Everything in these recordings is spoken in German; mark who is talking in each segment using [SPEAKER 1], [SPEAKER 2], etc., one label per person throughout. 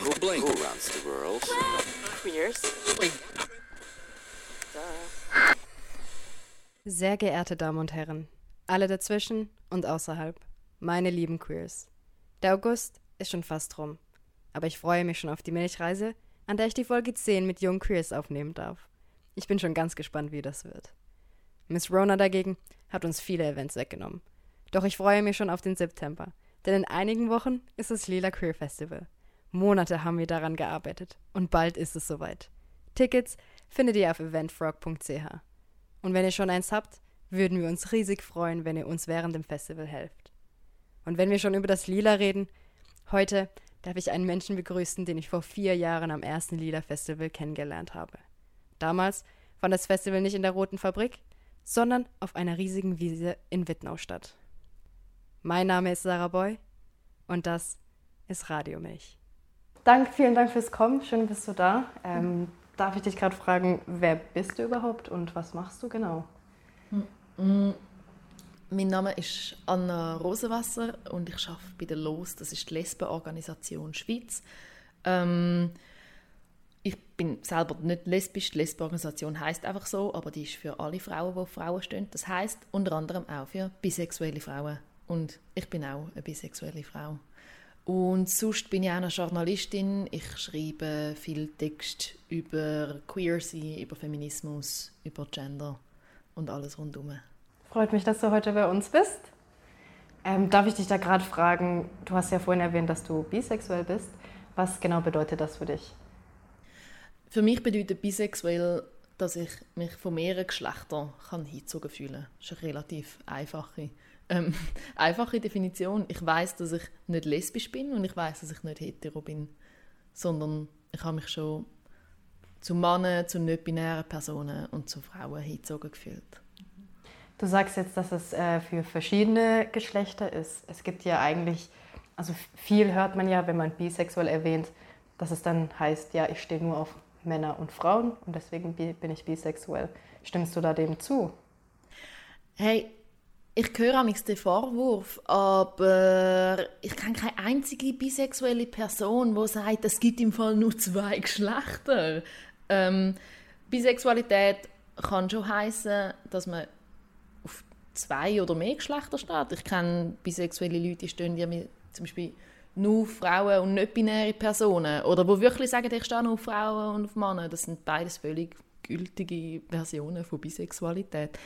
[SPEAKER 1] different.
[SPEAKER 2] Who, blink. Who runs the world?
[SPEAKER 3] Queers.
[SPEAKER 4] Sehr geehrte Damen und Herren, alle dazwischen und außerhalb, meine lieben Queers. Der August ist schon fast rum, aber ich freue mich schon auf die Milchreise, an der ich die Folge 10 mit jungen Queers aufnehmen darf. Ich bin schon ganz gespannt, wie das wird. Miss Rona dagegen hat uns viele Events weggenommen. Doch ich freue mich schon auf den September, denn in einigen Wochen ist das Lila Queer Festival. Monate haben wir daran gearbeitet und bald ist es soweit. Tickets findet ihr auf eventfrog.ch. Und wenn ihr schon eins habt, würden wir uns riesig freuen, wenn ihr uns während dem Festival helft. Und wenn wir schon über das Lila reden, heute darf ich einen Menschen begrüßen, den ich vor vier Jahren am ersten Lila Festival kennengelernt habe. Damals fand das Festival nicht in der Roten Fabrik, sondern auf einer riesigen Wiese in Wittnau statt. Mein Name ist Sarah Boy und das ist Radio Milch. Dank, vielen Dank fürs Kommen. Schön bist du da. Ähm, darf ich dich gerade fragen, wer bist du überhaupt und was machst du genau?
[SPEAKER 3] Mein Name ist Anna Rosenwasser und ich arbeite bei der LOS, das ist die Lesbenorganisation Schweiz. Ähm, ich bin selber nicht lesbisch, die Lesbenorganisation heißt einfach so, aber die ist für alle Frauen, die Frauen stehen. Das heißt unter anderem auch für bisexuelle Frauen. Und ich bin auch eine bisexuelle Frau. Und sonst bin ich auch eine Journalistin. Ich schreibe viel Text über Queer sein, über Feminismus, über Gender und alles rundum.
[SPEAKER 4] Freut mich, dass du heute bei uns bist. Ähm, darf ich dich da gerade fragen, du hast ja vorhin erwähnt, dass du bisexuell bist. Was genau bedeutet das für dich?
[SPEAKER 3] Für mich bedeutet bisexuell, dass ich mich von mehreren Geschlechtern kann hingezogen fühlen kann. Das ist eine relativ einfache, ähm, einfache Definition. Ich weiß, dass ich nicht lesbisch bin und ich weiß, dass ich nicht hetero bin, sondern ich habe mich schon zu Männern, zu nicht-binären Personen und zu Frauen hingezogen gefühlt.
[SPEAKER 4] Du sagst jetzt, dass es äh, für verschiedene Geschlechter ist. Es gibt ja eigentlich, also viel hört man ja, wenn man bisexuell erwähnt, dass es dann heißt, ja, ich stehe nur auf Männer und Frauen und deswegen bin ich bisexuell. Stimmst du da dem zu?
[SPEAKER 3] Hey, ich höre am den Vorwurf, aber ich kenne keine einzige bisexuelle Person, die sagt, es gibt im Fall nur zwei Geschlechter. Ähm, Bisexualität kann schon heißen, dass man auf zwei oder mehr Geschlechter steht. Ich kenne bisexuelle Leute, die stehen ja mit, zum Beispiel nur auf Frauen und nicht-binäre Personen. Oder wo wirklich sagen, ich stehe nur auf Frauen und auf Männer. Das sind beides völlig gültige Versionen von Bisexualität.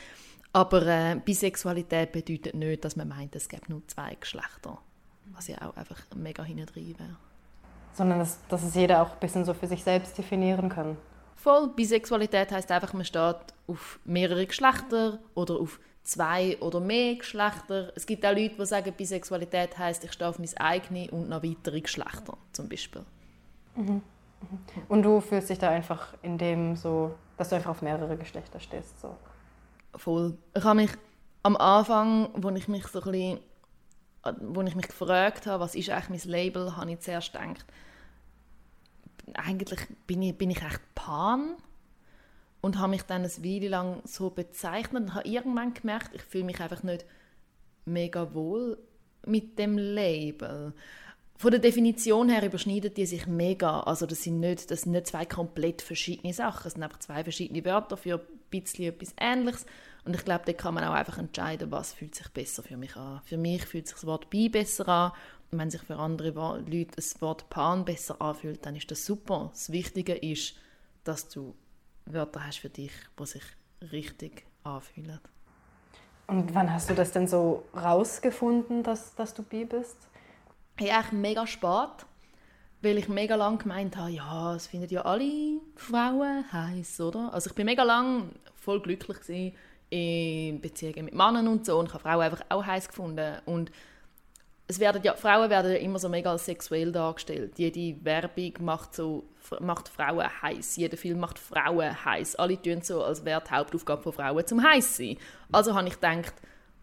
[SPEAKER 3] Aber äh, Bisexualität bedeutet nicht, dass man meint, es gibt nur zwei Geschlechter. Was ja auch einfach mega hinten wäre.
[SPEAKER 4] Sondern dass, dass es jeder auch ein bisschen so für sich selbst definieren kann.
[SPEAKER 3] Voll. Bisexualität heißt einfach, man steht auf mehrere Geschlechter oder auf zwei oder mehr Geschlechter. Es gibt auch Leute, die sagen, Bisexualität heißt, ich stehe auf mein eigenes und noch weitere Geschlechter, zum Beispiel.
[SPEAKER 4] Mhm. Und du fühlst dich da einfach in dem so, dass du einfach auf mehrere Geschlechter stehst, so.
[SPEAKER 3] Voll. Ich habe mich am Anfang, wo ich mich so ein bisschen, wo ich mich gefragt habe, was ist eigentlich mein Label, habe ich zuerst gedacht, eigentlich bin ich, bin ich echt Pan und habe mich dann eine Weile lang so bezeichnet und habe irgendwann gemerkt, ich fühle mich einfach nicht mega wohl mit dem Label. Von der Definition her überschneiden die sich mega. Also das sind nicht, das sind nicht zwei komplett verschiedene Sachen. Es sind einfach zwei verschiedene Wörter für ein bisschen etwas Ähnliches. Und ich glaube, da kann man auch einfach entscheiden, was fühlt sich besser für mich an. Für mich fühlt sich das Wort «bi» besser an. Und wenn sich für andere Leute das Wort «pan» besser anfühlt, dann ist das super. Das Wichtige ist, dass du Wörter hast für dich, die sich richtig anfühlen.
[SPEAKER 4] Und wann hast du das denn so rausgefunden, dass, dass du bi bist?
[SPEAKER 3] Hey, eigentlich mega spät, weil ich mega lang gemeint habe, ja, es finden ja alle Frauen heiß, oder? Also ich bin mega lang voll glücklich gewesen in Beziehungen mit Männern und so und ich habe Frauen einfach auch heiß gefunden und es werden ja, Frauen werden ja immer so mega sexuell dargestellt. Jede Werbung macht, so, macht Frauen heiß. Jeder Film macht Frauen heiß. Alle tun so, als wäre die Hauptaufgabe von Frauen zum heiß sein. Also habe ich gedacht,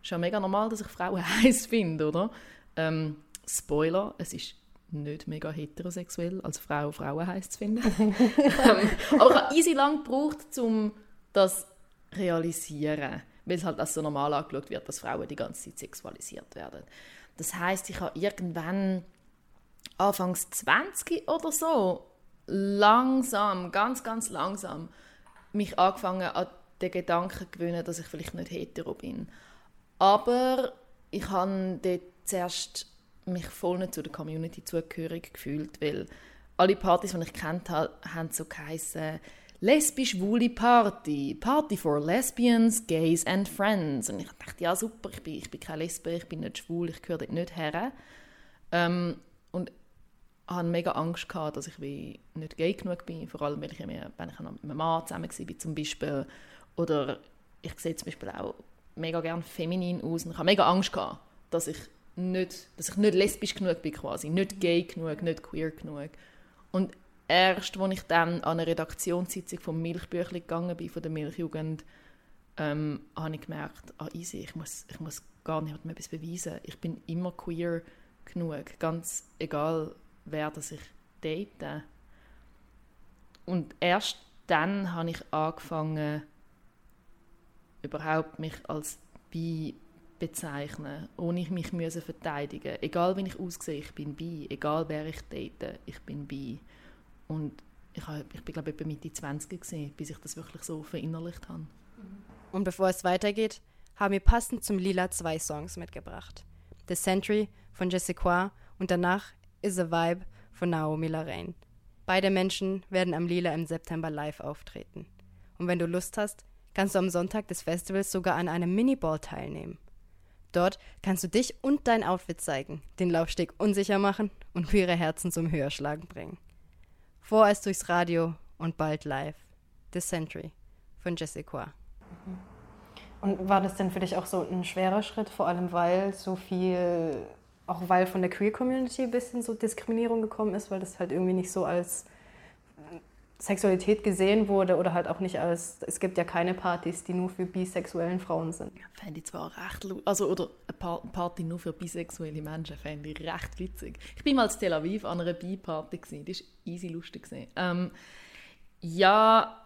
[SPEAKER 3] ist ja mega normal, dass ich Frauen heiß finde, oder? Ähm, Spoiler, es ist nicht mega heterosexuell, als Frau Frauen heiß zu finden. ähm, aber ich habe easy lang gebraucht, um das zu realisieren, weil es halt als so normal angeschaut wird, dass Frauen die ganze Zeit sexualisiert werden. Das heißt, ich habe irgendwann Anfangs 20 oder so langsam, ganz, ganz langsam mich angefangen an den Gedanken gewöhnen, dass ich vielleicht nicht hetero bin. Aber ich habe dort zuerst mich voll nicht zu der Community zugehörig gefühlt, weil alle Partys, die ich kennt habe, haben so geheißen lesbisch-schwule Party, Party for Lesbians, Gays and Friends. Und ich dachte, ja super, ich bin, ich bin keine Lesbe, ich bin nicht schwul, ich gehöre dort nicht her. Ähm, und hatte mega Angst gehabt, dass ich wie nicht gay genug bin, vor allem wenn ich, mehr, wenn ich mit einem Mann zusammen war, zum Beispiel. Oder ich sehe zum Beispiel auch mega gerne feminin aus und ich habe mega Angst gehabt, dass ich nicht, dass ich nicht lesbisch genug bin quasi, nicht gay genug, nicht queer genug. Und erst, als ich dann an eine Redaktionssitzung vom Milchbüchli gegangen bin, von der Milchjugend, ähm, habe ich gemerkt, ah easy, ich muss, ich muss gar nicht mehr etwas beweisen. Ich bin immer queer genug, ganz egal, wer das ich date. Und erst dann habe ich angefangen, überhaupt mich als bi bezeichnen, ohne mich müssen verteidigen. Egal wie ich aussehe, ich bin bi. Egal wer ich date, ich bin bi. Und ich, habe, ich bin glaube ich etwa Mitte 20 gewesen, bis ich das wirklich so verinnerlicht habe.
[SPEAKER 5] Und bevor es weitergeht, haben wir passend zum Lila zwei Songs mitgebracht. The Century von Jessica und danach Is a Vibe von Naomi Lorraine. Beide Menschen werden am Lila im September live auftreten. Und wenn du Lust hast, kannst du am Sonntag des Festivals sogar an einem Miniball teilnehmen. Dort kannst du dich und dein Outfit zeigen, den Laufsteg unsicher machen und queere Herzen zum Höherschlagen bringen. Vorerst durchs Radio und bald live. The Century von Jessica.
[SPEAKER 4] Und war das denn für dich auch so ein schwerer Schritt, vor allem weil so viel, auch weil von der Queer Community ein bisschen so Diskriminierung gekommen ist, weil das halt irgendwie nicht so als Sexualität gesehen wurde oder halt auch nicht als, es gibt ja keine Partys, die nur für bisexuellen Frauen sind.
[SPEAKER 3] Ja, fände ich zwar recht, also oder eine Party nur für bisexuelle Menschen fände ich recht witzig. Ich bin mal in Tel Aviv an einer Bi-Party das war easy lustig. Ähm, ja,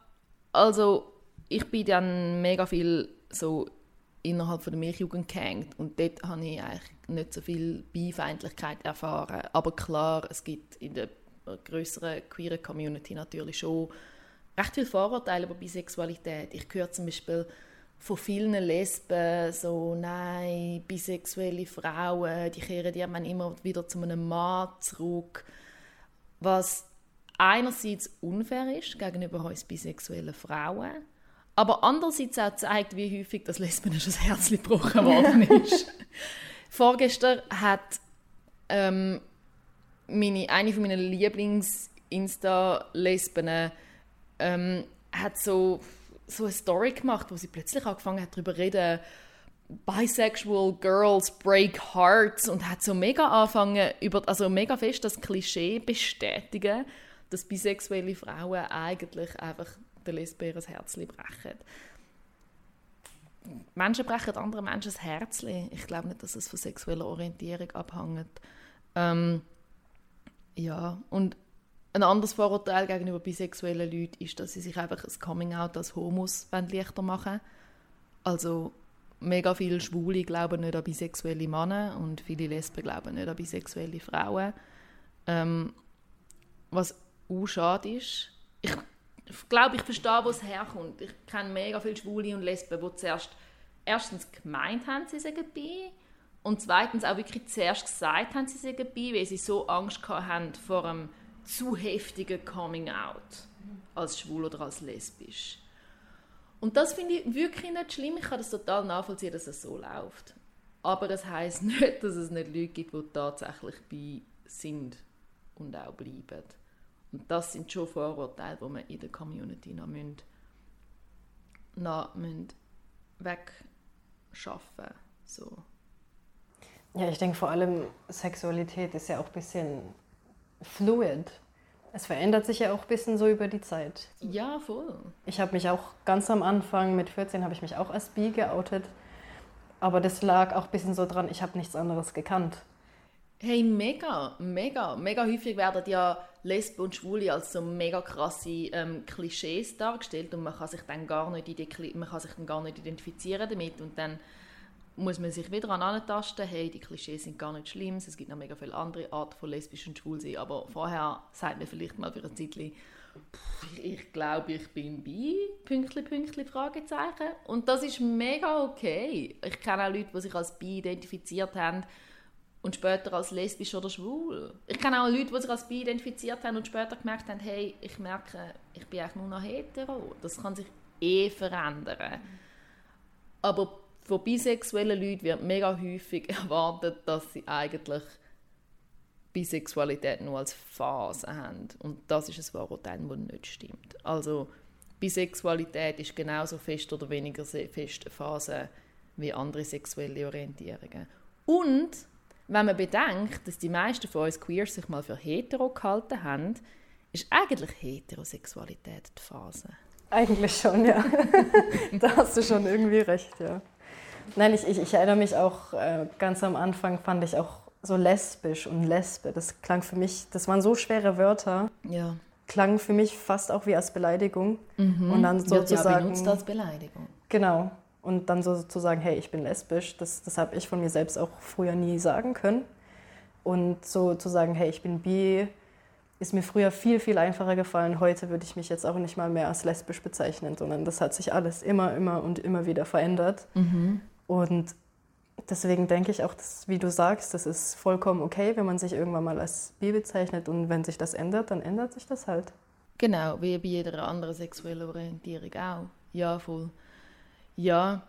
[SPEAKER 3] also ich bin dann mega viel so innerhalb von der Milchjugend gehängt und dort habe ich eigentlich nicht so viel Bifeindlichkeit erfahren. Aber klar, es gibt in der größeren queeren Community natürlich schon recht viele Vorurteile über Bisexualität. Ich höre zum Beispiel von vielen Lesben so, nein, bisexuelle Frauen, die kehren ja immer wieder zu einem Mann zurück, was einerseits unfair ist gegenüber uns bisexuellen Frauen, aber andererseits auch zeigt, wie häufig das Lesben schon das Herz gebrochen worden ist. Vorgestern hat ähm, meine, eine von meinen Lieblings-Insta-Lesben ähm, hat so, so eine Story gemacht, wo sie plötzlich angefangen hat darüber zu reden, Bisexual Girls break hearts und hat so mega angefangen, über, also mega fest das Klischee bestätigen, dass bisexuelle Frauen eigentlich einfach der Lesbe das Herz brechen. Menschen brechen anderen Menschen das Herz. Ich glaube nicht, dass es von sexueller Orientierung abhängt. Ähm, ja, und ein anderes Vorurteil gegenüber bisexuellen Leuten ist, dass sie sich einfach ein Coming-out als Homos leichter machen Also mega viele Schwule glauben nicht an bisexuelle Männer und viele Lesben glauben nicht an bisexuelle Frauen. Ähm, was auch schade ist. Ich, ich glaube, ich verstehe, wo es herkommt. Ich kenne mega viele Schwule und Lesben, die zuerst erstens gemeint haben, sie seien bi und zweitens auch wirklich zuerst gesagt haben, sie seien bi, weil sie so Angst haben vor einem zu heftigen Coming-out als schwul oder als lesbisch. Und das finde ich wirklich nicht schlimm. Ich kann das total nachvollziehen, dass es so läuft. Aber das heißt nicht, dass es nicht Leute gibt, die tatsächlich bi sind und auch bleiben. Und das sind schon Vorurteile, die wir in der Community noch, müssen, noch müssen wegschaffen so.
[SPEAKER 4] Ja, ich denke vor allem, Sexualität ist ja auch ein bisschen fluid. Es verändert sich ja auch ein bisschen so über die Zeit.
[SPEAKER 3] Ja, voll.
[SPEAKER 4] Ich habe mich auch ganz am Anfang, mit 14, habe ich mich auch als bi geoutet. Aber das lag auch ein bisschen so dran, ich habe nichts anderes gekannt.
[SPEAKER 3] Hey, mega, mega. Mega häufig werden ja Lesben und Schwule als so mega krasse ähm, Klischees dargestellt und man kann sich dann gar nicht, man kann sich dann gar nicht identifizieren damit und dann muss man sich wieder an antasten, hey, die Klischees sind gar nicht schlimm, es gibt noch mega viele andere Arten von lesbisch und schwul sein, aber vorher sagt man vielleicht mal für ein Zeitchen, ich glaube, ich bin bi, Pünktli, Pünktli, Fragezeichen. Und das ist mega okay. Ich kenne auch Leute, die sich als bi identifiziert haben und später als lesbisch oder schwul. Ich kenne auch Leute, die sich als bi identifiziert haben und später gemerkt haben, hey, ich merke, ich bin eigentlich nur noch hetero. Das kann sich eh verändern. Aber von bisexuellen Leuten wird mega häufig erwartet, dass sie eigentlich Bisexualität nur als Phase haben. Und das ist ein Stereotyp, das nicht stimmt. Also Bisexualität ist genauso fest oder weniger fest eine Phase wie andere sexuelle Orientierungen. Und wenn man bedenkt, dass die meisten von uns Queers sich mal für hetero gehalten haben, ist eigentlich Heterosexualität die Phase.
[SPEAKER 4] Eigentlich schon, ja. da hast du schon irgendwie recht, ja. Nein, ich, ich, ich erinnere mich auch, äh, ganz am Anfang fand ich auch so lesbisch und Lesbe. Das klang für mich, das waren so schwere Wörter.
[SPEAKER 3] Ja.
[SPEAKER 4] Klang für mich fast auch wie als Beleidigung.
[SPEAKER 3] Mhm.
[SPEAKER 4] Und dann sozusagen. Ja
[SPEAKER 3] benutzt als Beleidigung.
[SPEAKER 4] Genau. Und dann sozusagen, hey, ich bin lesbisch, das, das habe ich von mir selbst auch früher nie sagen können. Und so zu sagen, hey, ich bin bi, ist mir früher viel, viel einfacher gefallen. Heute würde ich mich jetzt auch nicht mal mehr als lesbisch bezeichnen, sondern das hat sich alles immer, immer und immer wieder verändert.
[SPEAKER 3] Mhm.
[SPEAKER 4] Und deswegen denke ich auch, dass, wie du sagst, das ist vollkommen okay, wenn man sich irgendwann mal als bi bezeichnet und wenn sich das ändert, dann ändert sich das halt.
[SPEAKER 3] Genau, wie bei jeder anderen sexuellen Orientierung auch. Ja, voll. Ja,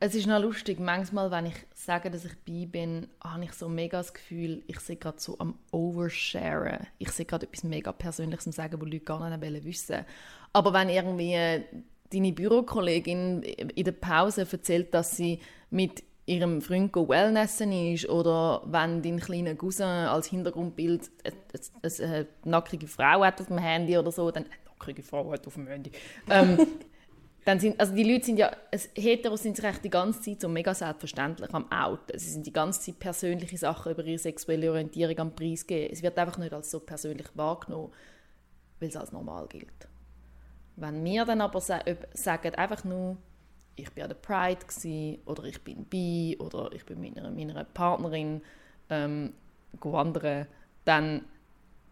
[SPEAKER 3] es ist noch lustig, manchmal, wenn ich sage, dass ich bi bin, habe ich so mega das Gefühl, ich sehe gerade so am Oversharen. Ich sehe gerade etwas mega Persönliches am Sagen, wo Leute gar nicht wissen Aber wenn irgendwie deine Bürokollegin in der Pause erzählt, dass sie mit ihrem Freund Wellnessen ist oder wenn dein kleiner Cousin als Hintergrundbild eine, eine, nackige Frau hat auf dem Handy oder so, dann eine nackige Frau hat auf dem Handy. Ähm, dann sind, also die Leute sind ja, Heteros sind sich die ganze Zeit so mega selbstverständlich am Outen. Sie sind die ganze Zeit persönliche Sachen über ihre sexuelle Orientierung am Preis geben. Es wird einfach nicht als so persönlich wahrgenommen, weil es als normal gilt. Wenn wir dann aber sagen, einfach nur, ich bin an der Pride gewesen, oder ich bin bi oder ich bin mit meiner, meiner Partnerin ähm, wandern, dann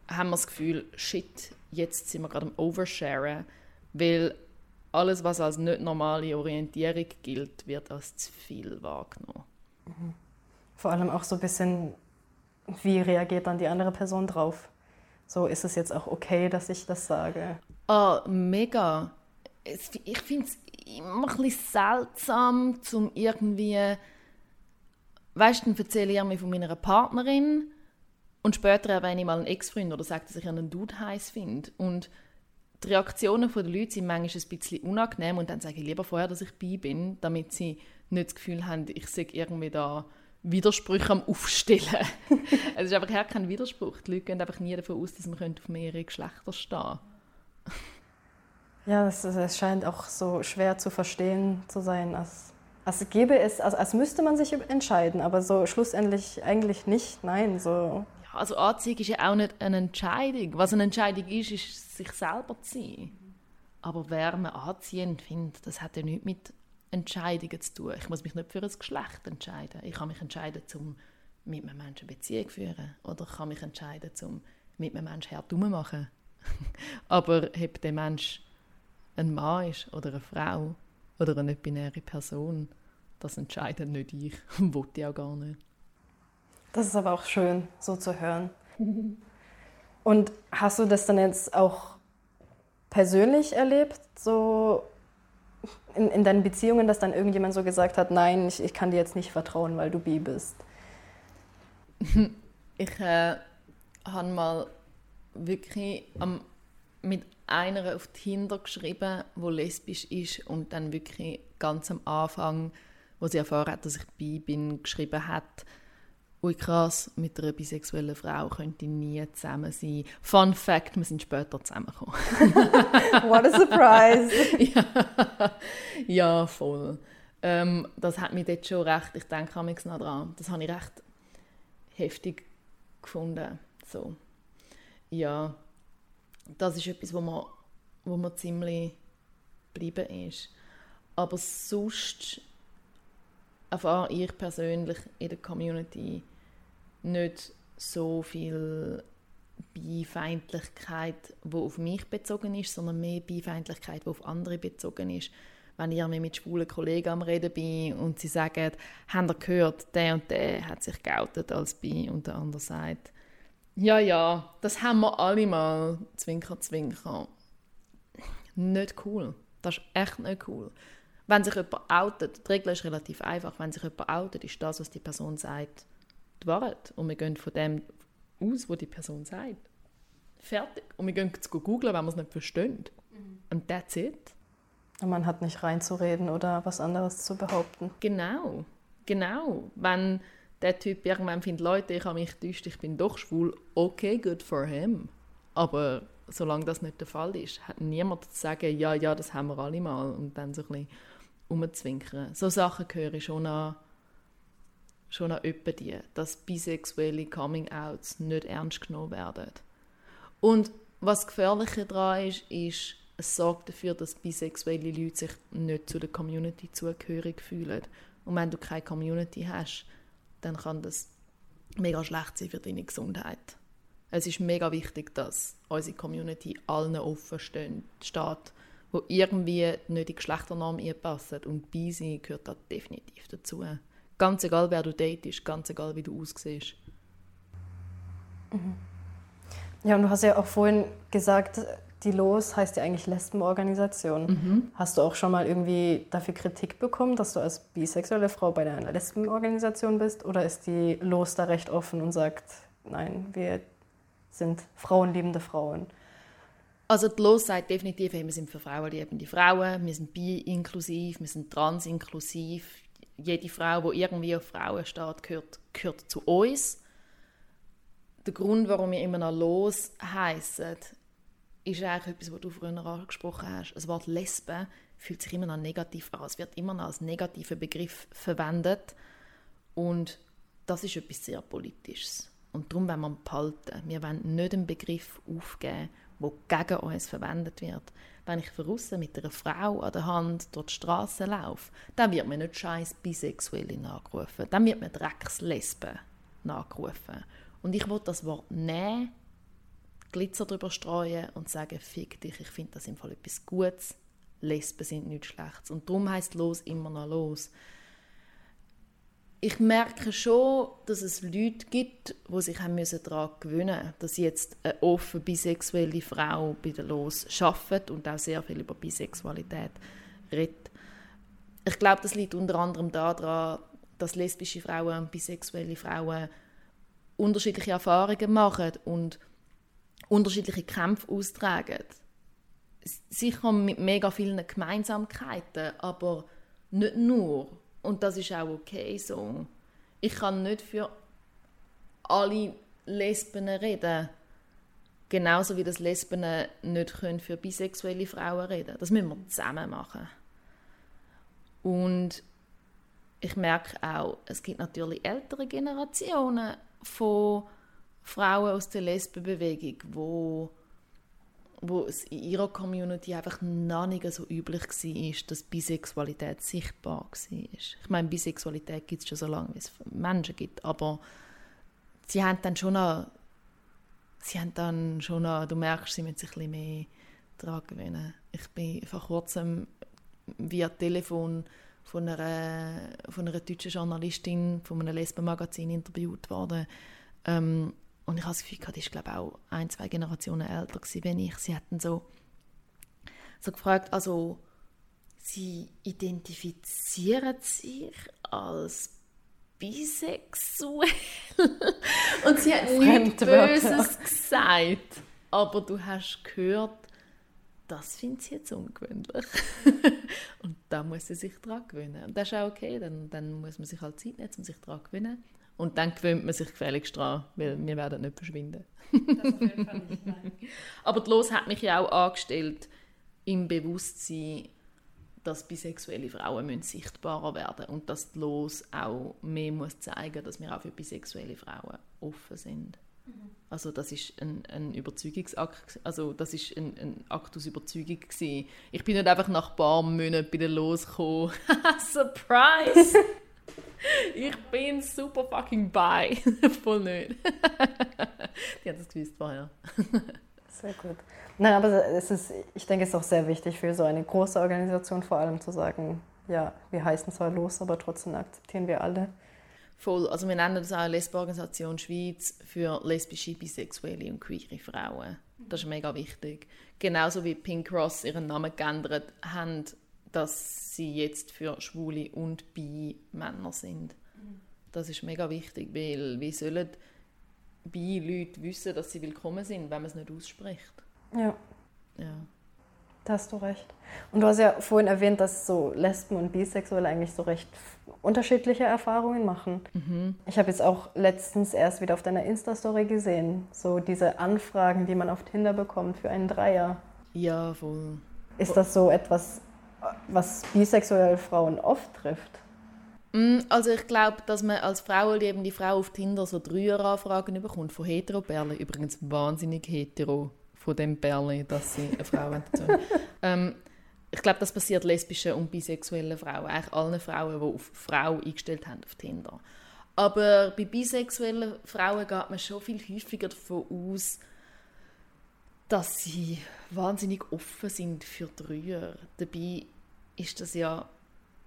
[SPEAKER 3] haben wir das Gefühl, shit, jetzt sind wir gerade am Oversharen, weil alles, was als nicht normale Orientierung gilt, wird als zu viel wahrgenommen.
[SPEAKER 4] Mhm. Vor allem auch so ein bisschen, wie reagiert dann die andere Person drauf? So, ist es jetzt auch okay, dass ich das sage?
[SPEAKER 3] Ah, oh, mega. Ich finde es immer ein bisschen seltsam, zum irgendwie, weißt du, dann erzähle ich mir von meiner Partnerin und später erwähne ich mal einen Ex-Freund oder sage, dass ich einen Dude heiß finde. Und die Reaktionen der Leute sind manchmal ein bisschen unangenehm und dann sage ich lieber vorher, dass ich bei bin, damit sie nicht das Gefühl haben, ich sage irgendwie da Widersprüche am Aufstellen. es ist einfach kein Widerspruch. Die Leute gehen einfach nie davon aus, dass man auf mehrere Geschlechter stehen
[SPEAKER 4] Ja, es, scheint auch so schwer zu verstehen zu sein, als, als gäbe es, als, als müsste man sich entscheiden, aber so schlussendlich eigentlich nicht, nein, so.
[SPEAKER 3] Ja, also Anziehung ist ja auch nicht eine Entscheidung. Was eine Entscheidung ist, ist sich selber zu sein. Aber wer man anziehend findet, das hat ja nichts mit Entscheidungen zu tun. Ich muss mich nicht für ein Geschlecht entscheiden. Ich kann mich entscheiden, um mit einem Menschen eine Beziehung führen. Oder ich kann mich entscheiden, um mit einem Menschen hart machen. Aber ob der Mensch ein Mann ist oder eine Frau oder eine binäre Person, das entscheidet nicht ich und wollte ich auch gar nicht.
[SPEAKER 4] Das ist aber auch schön, so zu hören. Und hast du das dann jetzt auch persönlich erlebt, so in, in deinen Beziehungen, dass dann irgendjemand so gesagt hat, nein, ich, ich kann dir jetzt nicht vertrauen, weil du bi bist?
[SPEAKER 3] Ich äh, habe mal wirklich am, mit einer auf Tinder geschrieben, wo lesbisch ist und dann wirklich ganz am Anfang, wo sie erfahren hat, dass ich bi bin, geschrieben hat, ui krass, mit einer bisexuellen Frau könnte ich nie zusammen sein. Fun Fact, wir sind später zusammengekommen.
[SPEAKER 4] What a surprise!
[SPEAKER 3] ja. ja, voll. Ähm, das hat mich dort schon recht, ich denke noch dran, das habe ich recht heftig gefunden. So. Ja, das ist etwas, wo man, wo man ziemlich geblieben ist. Aber sonst erfahre ich persönlich in der Community nicht so viel Beifeindlichkeit, die auf mich bezogen ist, sondern mehr Beifeindlichkeit, die auf andere bezogen ist. Wenn ich mit schwulen Kollegen am Reden bin und sie sagen, haben ihr gehört, der und der hat sich geoutet als bi und der andere sagt, ja, ja, das haben wir alle mal, zwinker, zwinker. Nicht cool. Das ist echt nicht cool. Wenn sich jemand outet, die Regel ist relativ einfach, wenn sich jemand outet, ist das, was die Person sagt, die Wahrheit. Und wir gehen von dem aus, was die Person sagt. Fertig. Und wir gehen zu googeln, wenn wir es nicht verstehen. Mhm. Und that's it.
[SPEAKER 4] Und man hat nicht reinzureden oder was anderes zu behaupten.
[SPEAKER 3] Genau. Genau. Wenn der Typ irgendwann findet, Leute, ich habe mich getäuscht, ich bin doch schwul, okay, good for him. Aber solange das nicht der Fall ist, hat niemand zu sagen, ja, ja, das haben wir alle mal und dann so ein bisschen umzwinkern. So Sachen höre ich schon an, schon an die, dass bisexuelle Coming-Outs nicht ernst genommen werden. Und was gefährlicher daran ist, ist, es sorgt dafür, dass bisexuelle Leute sich nicht zu der Community zugehörig fühlen. Und wenn du keine Community hast, dann kann das mega schlecht sein für deine Gesundheit. Es ist mega wichtig, dass unsere Community allen offen steht, wo irgendwie nicht die Geschlechternorm einpassen. Und Bisi gehört da definitiv dazu. Ganz egal, wer du datest, ganz egal, wie du aussiehst.
[SPEAKER 4] Mhm. Ja, und du hast ja auch vorhin gesagt, die LOS heißt ja eigentlich Lesbenorganisation. Mhm. Hast du auch schon mal irgendwie dafür Kritik bekommen, dass du als bisexuelle Frau bei einer Lesbenorganisation bist? Oder ist die LOS da recht offen und sagt, nein, wir sind frauenliebende Frauen?
[SPEAKER 3] Also die LOS sagt definitiv, hey, wir sind für frauenliebende Frauen, wir sind bi-inklusiv, wir sind trans-inklusiv. Jede Frau, die irgendwie auf Frauen steht, gehört, gehört zu uns. Der Grund, warum wir immer noch «Los» heissen, ist eigentlich etwas, was du früher angesprochen hast. Das Wort Lesbe fühlt sich immer noch negativ an. Es wird immer noch als negativer Begriff verwendet. Und das ist etwas sehr Politisches. Und darum wollen wir behalten. Wir wollen nicht einen Begriff aufgeben, der gegen uns verwendet wird. Wenn ich von mit einer Frau an der Hand durch die Straße laufe, dann wird mir nicht scheiß Bisexuelle nachgerufen. Dann wird mir Dreckslesbe nachgerufen. Und ich will das Wort nehmen Glitzer drüber streuen und sagen, fick dich, ich finde das im Fall etwas Gutes. Lesben sind nichts Schlechtes. Und darum heißt los immer noch los. Ich merke schon, dass es Leute gibt, die sich müssen daran gewöhnen mussten, dass jetzt eine offen bisexuelle Frau bei der Los arbeitet und auch sehr viel über Bisexualität redet. Ich glaube, das liegt unter anderem daran, dass lesbische Frauen und bisexuelle Frauen unterschiedliche Erfahrungen machen und unterschiedliche Kämpfe austragen. Sicher mit mega vielen Gemeinsamkeiten, aber nicht nur. Und das ist auch okay so. Ich kann nicht für alle Lesben reden. Genauso wie das Lesben nicht können für bisexuelle Frauen reden Das müssen wir zusammen machen. Und ich merke auch, es gibt natürlich ältere Generationen von Frauen aus der Lesbenbewegung, wo, wo es in ihrer Community einfach noch nicht so üblich war, dass Bisexualität sichtbar war. Ich meine, Bisexualität gibt es schon so lange, wie es Menschen gibt, aber sie haben dann schon noch, sie haben dann schon noch, du merkst, sie müssen sich ein bisschen mehr daran gewöhnen. Ich bin vor kurzem via Telefon von einer, von einer deutschen Journalistin von einem Lesbenmagazin interviewt worden. Ähm, und ich habe das Gefühl, die ist glaube auch ein, zwei Generationen älter gewesen, wenn ich. Sie hatten so, so gefragt, also sie identifizieren sich als bisexuell. und sie hat nichts Böses gesagt. Aber du hast gehört, das findet sie jetzt ungewöhnlich. und da muss sie sich daran gewöhnen. Und das ist auch okay, dann, dann muss man sich halt Zeit nehmen, um sich daran zu gewöhnen. Und dann gewöhnt man sich gefälligst dran, weil wir werden nicht verschwinden. Das auf jeden Fall nicht, nein. Aber die Los hat mich ja auch angestellt im Bewusstsein, dass bisexuelle Frauen müssen sichtbarer werden und dass die Los auch mehr muss zeigen, dass wir auch für bisexuelle Frauen offen sind. Mhm. Also das ist ein, ein Überzeugungsakt, also das ist ein, ein Akt aus Überzeugung gewesen. Ich bin nicht einfach nach ein paar Monaten bei der Los gekommen. Surprise! ich bin super fucking bi. Voll nicht. Die hat das gewusst vorher.
[SPEAKER 4] Sehr gut. Nein, aber es ist, ich denke, es ist auch sehr wichtig für so eine große Organisation vor allem zu sagen, ja, wir heißen zwar los, aber trotzdem akzeptieren wir alle.
[SPEAKER 3] Voll. Also wir nennen das auch Lesbenorganisation Schweiz für lesbische, bisexuelle und queere Frauen. Das ist mega wichtig. Genauso wie Pink Cross ihren Namen geändert haben, dass sie jetzt für Schwule und Bi-Männer sind. Das ist mega wichtig, weil wie sollen Bi-Leute wissen, dass sie willkommen sind, wenn man es nicht ausspricht?
[SPEAKER 4] Ja.
[SPEAKER 3] Ja.
[SPEAKER 4] Da hast du recht. Und du hast ja vorhin erwähnt, dass so Lesben und Bisexuelle eigentlich so recht unterschiedliche Erfahrungen machen.
[SPEAKER 3] Mhm.
[SPEAKER 4] Ich habe jetzt auch letztens erst wieder auf deiner Insta-Story gesehen, so diese Anfragen, die man auf Tinder bekommt für einen Dreier.
[SPEAKER 3] Ja, voll.
[SPEAKER 4] Ist das so etwas, was bisexuelle Frauen oft trifft?
[SPEAKER 3] Mm, Also ich glaube, dass man als Frau die eben die Frau auf Tinder so Dreier-Anfragen bekommt von Heteroperlen. Übrigens wahnsinnig hetero von dem Perle, dass sie eine Frau ähm, ich glaube, das passiert lesbischen und bisexuellen Frauen, eigentlich allen Frauen, die auf Frau eingestellt haben auf Tinder. Aber bei bisexuellen Frauen geht man schon viel häufiger davon aus, dass sie wahnsinnig offen sind für Dreier. Dabei ist das ja,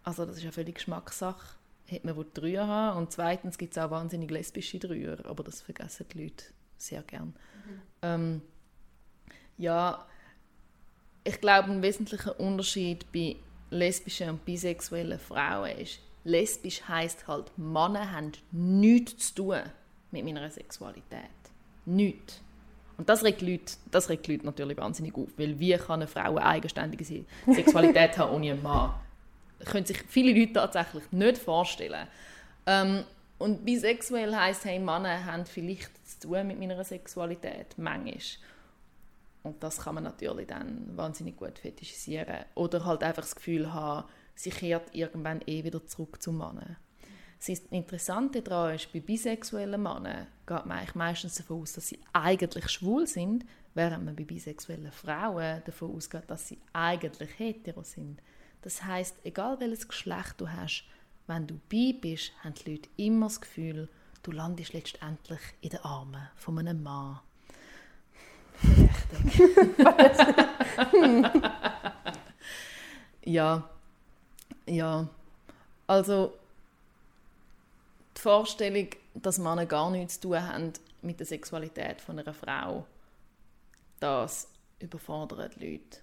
[SPEAKER 3] also das ist ja völlig Geschmackssache. Hat man Dreier haben und zweitens gibt es auch wahnsinnig lesbische Dreier, aber das vergessen die Leute sehr gern. Ähm, ja, ich glaube, ein wesentlicher Unterschied bei lesbischen und bisexuellen Frauen ist, lesbisch heißt halt, Männer haben nichts zu tun mit meiner Sexualität. Nichts. Und das regt, Leute, das regt Leute natürlich wahnsinnig auf, weil wie kann eine Frau eine eigenständige Se- Sexualität haben ohne einen Mann? Können sich viele Leute tatsächlich nicht vorstellen. Ähm, und bisexuell heisst, hey, Männer haben vielleicht zu tun mit meiner Sexualität, manchmal. Und das kann man natürlich dann wahnsinnig gut fetischisieren. Oder halt einfach das Gefühl haben, sie kehrt irgendwann eh wieder zurück zum Mann. Das Interessante daran ist, bei bisexuellen Männern geht man eigentlich meistens davon aus, dass sie eigentlich schwul sind, während man bei bisexuellen Frauen davon ausgeht, dass sie eigentlich hetero sind. Das heißt, egal welches Geschlecht du hast, wenn du bi bist, haben die Leute immer das Gefühl, du landest letztendlich in den Armen von einem Mann. Ja, ja. Also die Vorstellung, dass Männer gar nichts zu tun haben mit der Sexualität von einer Frau, das überfordert die Leute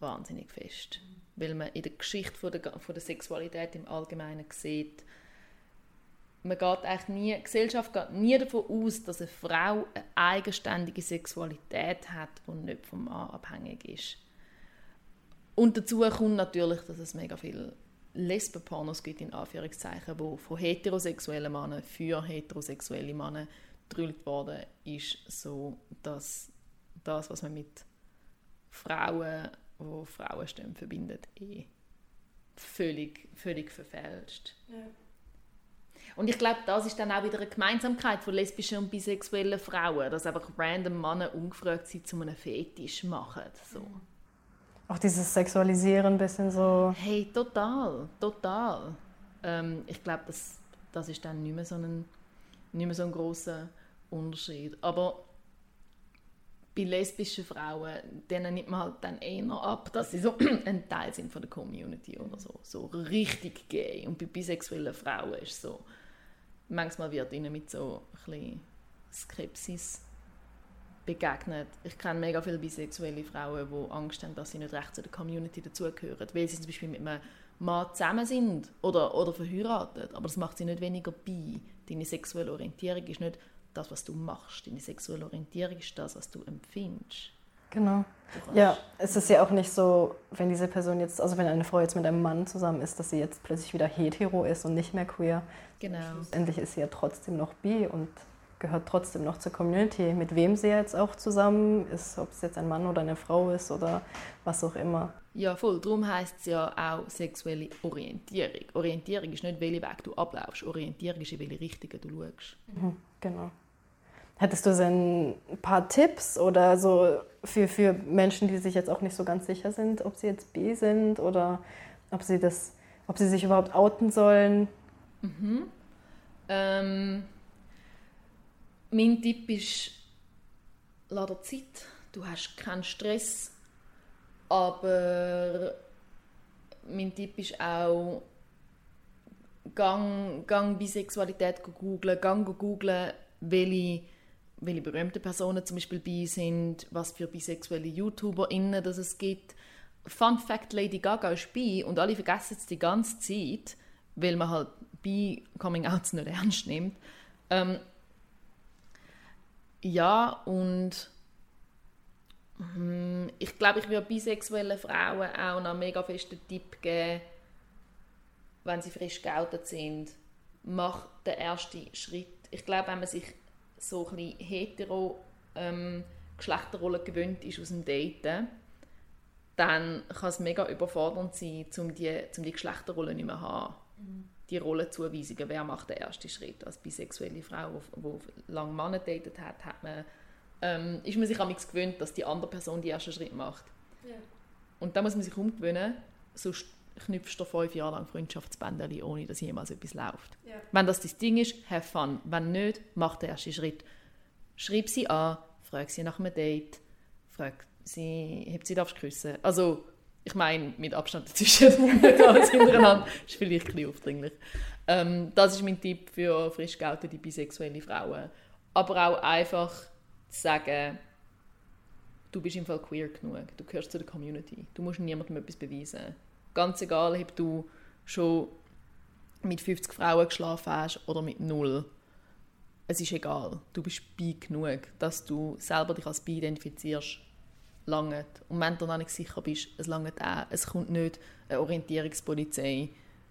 [SPEAKER 3] wahnsinnig fest. Weil man in der Geschichte von der, von der Sexualität im Allgemeinen sieht, man geht eigentlich nie, die Gesellschaft geht nie davon aus, dass eine Frau eine eigenständige Sexualität hat und nicht vom Mann abhängig ist. Und dazu kommt natürlich, dass es mega viele Lesbenpornos gibt, in Anführungszeichen, wo von heterosexuellen Männern für heterosexuelle Männer gedrillt worden ist, so dass das, was man mit Frauen, wo Frauen stehen, verbindet, eh völlig, völlig verfälscht. Und ich glaube, das ist dann auch wieder eine Gemeinsamkeit von lesbischen und bisexuellen Frauen, dass einfach random Männer ungefragt sind, zu einem Fetisch machen. So.
[SPEAKER 4] Auch dieses Sexualisieren ein bisschen so.
[SPEAKER 3] Hey, total, total. Ähm, ich glaube, das, das ist dann nicht mehr so ein, nicht mehr so ein großer Unterschied. Aber bei lesbischen Frauen, denen nimmt man halt dann eher ab, dass sie so ein Teil sind von der Community oder so. So richtig gay. Und bei bisexuellen Frauen ist so, manchmal wird ihnen mit so ein Skepsis begegnet. Ich kenne mega viele bisexuelle Frauen, die Angst haben, dass sie nicht recht zu der Community dazugehören, weil sie zum Beispiel mit einem Mann zusammen sind oder, oder verheiratet. Aber das macht sie nicht weniger bi. Deine sexuelle Orientierung ist nicht das, was du machst. Deine sexuelle Orientierung ist das, was du empfindest.
[SPEAKER 4] Genau. Ja, es ist ja auch nicht so, wenn diese Person jetzt, also wenn eine Frau jetzt mit einem Mann zusammen ist, dass sie jetzt plötzlich wieder hetero ist und nicht mehr queer.
[SPEAKER 3] Genau.
[SPEAKER 4] Endlich ist sie ja trotzdem noch bi und gehört trotzdem noch zur Community. Mit wem sie jetzt auch zusammen ist, ob es jetzt ein Mann oder eine Frau ist oder was auch immer.
[SPEAKER 3] Ja, voll. Darum heisst es ja auch sexuelle Orientierung. Orientierung ist nicht, welchen Weg du ablaufst. Orientierung ist, in welche Richtung du schaust.
[SPEAKER 4] Genau. Hättest du denn ein paar Tipps oder so für, für Menschen, die sich jetzt auch nicht so ganz sicher sind, ob sie jetzt bi sind oder ob sie das, ob sie sich überhaupt outen sollen?
[SPEAKER 3] Mhm. Ähm, mein Tipp ist, lass dir Zeit. Du hast keinen Stress. Aber mein Tipp ist auch, gang, gang Bisexualität googlen, gang googlen, welche, welche berühmte Personen zum Beispiel bi sind, was für bisexuelle YouTuberInnen das es gibt. Fun Fact, Lady Gaga ist bi und alle vergessen es die ganze Zeit, weil man halt bi Coming Outs nicht ernst nimmt. Ähm, ja, und hm, ich glaube, ich würde bisexuellen Frauen auch noch einen mega festen Tipp geben, wenn sie frisch geoutet sind, mach den ersten Schritt. Ich glaube, wenn man sich so ein bisschen hetero ähm, Geschlechterrollen gewöhnt ist aus dem Daten, dann kann es mega überfordernd sein, um die, um die Geschlechterrollen nicht mehr zu haben. Mhm. Die Rollenzuweisungen, wer macht den ersten Schritt? Als bisexuelle Frau, die lange Männer datet hat, hat man, ähm, ist man sich am gewöhnt, dass die andere Person den ersten Schritt macht. Ja. Und da muss man sich umgewöhnen, sonst knüpfst du fünf Jahre lang Freundschaftsbänder, ohne dass jemals etwas läuft. Ja. Wenn das das Ding ist, have fun. Wenn nicht, mach den ersten Schritt. Schreib sie an, frag sie nach einem Date, frag sie, hebt sie darfst küssen. Also, ich meine, mit Abstand dazwischen, nicht alles hintereinander, ist vielleicht ein bisschen aufdringlich. Ähm, das ist mein Tipp für frisch geoutete bisexuelle Frauen. Aber auch einfach zu sagen, du bist im Fall queer genug, du gehörst zu der Community, du musst niemandem etwas beweisen Ganz egal, ob du schon mit 50 Frauen geschlafen hast oder mit null. Es ist egal. Du bist bi genug, dass du selber dich als bi identifizierst. Lange. Und wenn du noch nicht sicher bist, es lange auch. Es kommt nicht eine Orientierungspolizei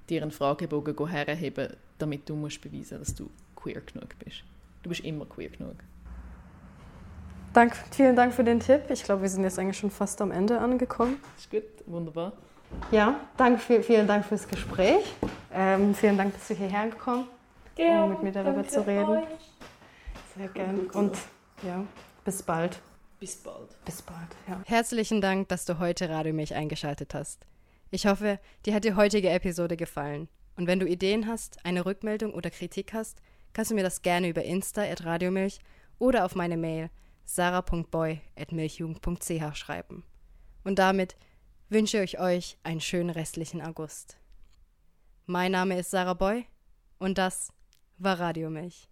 [SPEAKER 3] dir einen Fragebogen herheben, damit du musst beweisen dass du queer genug bist. Du bist immer queer genug.
[SPEAKER 4] Dank, vielen Dank für den Tipp. Ich glaube, wir sind jetzt eigentlich schon fast am Ende angekommen.
[SPEAKER 3] Ist gut, wunderbar.
[SPEAKER 4] Ja, danke, vielen Dank fürs Gespräch. Ähm, vielen Dank, dass du hierher gekommen bist, um mit mir darüber zu reden. Euch. Sehr gerne. Und ja, bis bald.
[SPEAKER 3] Bis bald.
[SPEAKER 4] Bis bald, ja.
[SPEAKER 5] Herzlichen Dank, dass du heute Radio Milch eingeschaltet hast. Ich hoffe, dir hat die heutige Episode gefallen. Und wenn du Ideen hast, eine Rückmeldung oder Kritik hast, kannst du mir das gerne über Insta at Radiomilch oder auf meine Mail sarah.boy.milchjugend.ch schreiben. Und damit wünsche ich euch einen schönen restlichen August. Mein Name ist Sarah Boy und das war Radio Milch.